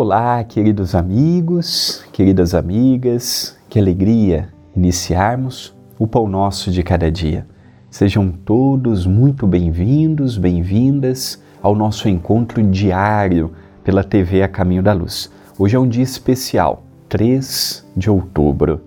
Olá, queridos amigos, queridas amigas, que alegria iniciarmos o Pão Nosso de cada dia. Sejam todos muito bem-vindos, bem-vindas ao nosso encontro diário pela TV A Caminho da Luz. Hoje é um dia especial, 3 de outubro.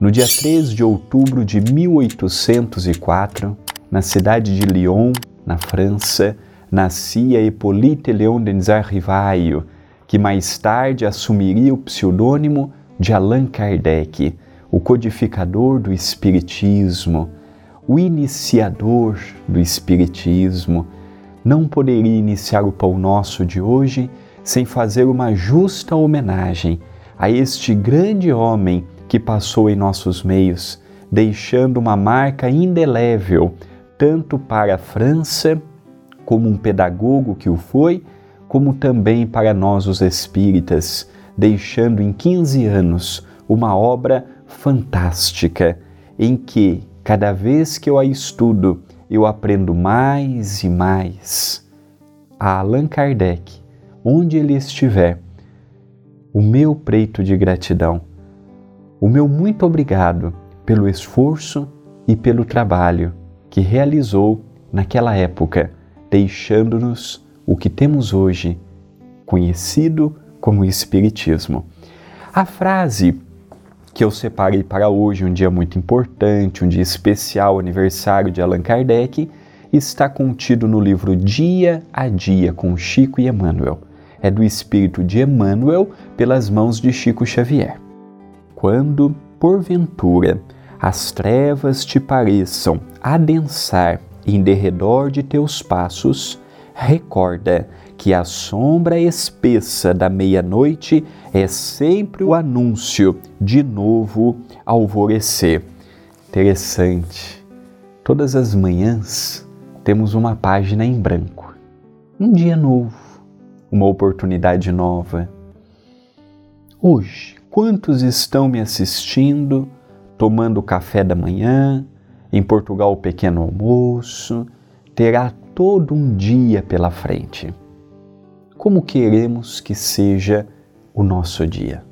No dia 3 de outubro de 1804, na cidade de Lyon, na França, nascia Hippolyte Léon Denis Rivaio, que mais tarde assumiria o pseudônimo de Allan Kardec, o codificador do Espiritismo, o iniciador do Espiritismo, não poderia iniciar o Pão Nosso de hoje sem fazer uma justa homenagem a este grande homem que passou em nossos meios, deixando uma marca indelével tanto para a França, como um pedagogo que o foi, como também para nós os espíritas, deixando em 15 anos uma obra fantástica em que, cada vez que eu a estudo, eu aprendo mais e mais. A Allan Kardec, onde ele estiver, o meu preito de gratidão, o meu muito obrigado pelo esforço e pelo trabalho que realizou naquela época, deixando-nos o que temos hoje, conhecido como Espiritismo. A frase que eu separei para hoje, um dia muito importante, um dia especial, aniversário de Allan Kardec, está contido no livro Dia a Dia com Chico e Emmanuel. É do espírito de Emmanuel pelas mãos de Chico Xavier. Quando, porventura, as trevas te pareçam adensar em derredor de teus passos, recorda que a sombra espessa da meia-noite é sempre o anúncio de novo alvorecer. Interessante. Todas as manhãs temos uma página em branco. Um dia novo, uma oportunidade nova. Hoje, quantos estão me assistindo, tomando café da manhã, em Portugal o pequeno almoço, terá todo um dia pela frente. Como queremos que seja o nosso dia?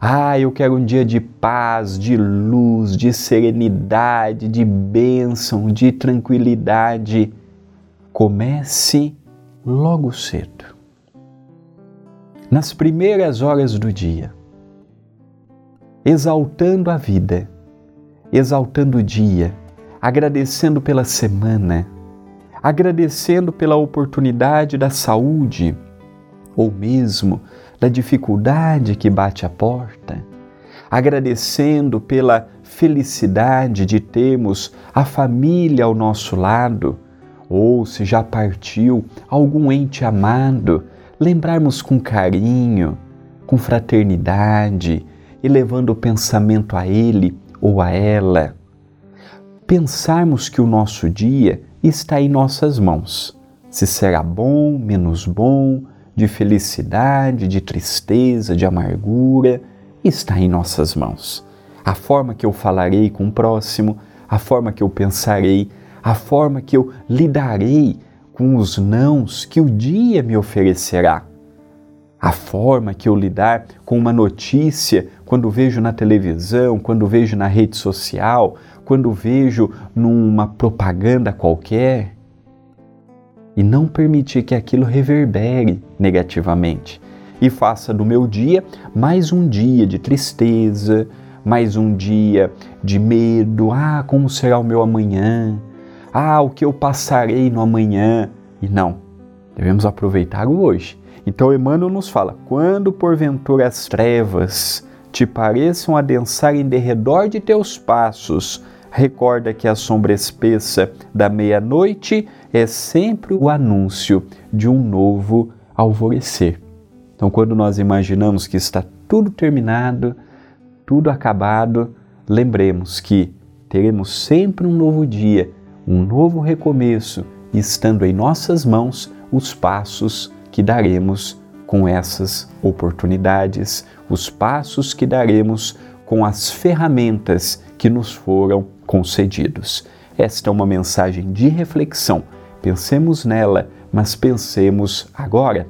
Ah, eu quero um dia de paz, de luz, de serenidade, de bênção, de tranquilidade. Comece logo cedo. Nas primeiras horas do dia, exaltando a vida, exaltando o dia, agradecendo pela semana, agradecendo pela oportunidade da saúde ou mesmo da dificuldade que bate a porta, agradecendo pela felicidade de termos a família ao nosso lado, ou se já partiu algum ente amado, lembrarmos com carinho, com fraternidade, elevando o pensamento a ele ou a ela. Pensarmos que o nosso dia está em nossas mãos. Se será bom, menos bom, de felicidade, de tristeza, de amargura, está em nossas mãos. A forma que eu falarei com o próximo, a forma que eu pensarei, a forma que eu lidarei com os nãos que o dia me oferecerá. A forma que eu lidar com uma notícia quando vejo na televisão, quando vejo na rede social, quando vejo numa propaganda qualquer e não permitir que aquilo reverbere negativamente e faça do meu dia mais um dia de tristeza, mais um dia de medo. Ah, como será o meu amanhã? Ah, o que eu passarei no amanhã? E não, devemos aproveitar o hoje. Então Emmanuel nos fala: quando porventura as trevas te pareçam adensar em derredor de teus passos, recorda que a sombra espessa da meia-noite é sempre o anúncio de um novo alvorecer. Então, quando nós imaginamos que está tudo terminado, tudo acabado, lembremos que teremos sempre um novo dia, um novo recomeço, estando em nossas mãos os passos que daremos com essas oportunidades, os passos que daremos com as ferramentas que nos foram concedidos. Esta é uma mensagem de reflexão. Pensemos nela, mas pensemos agora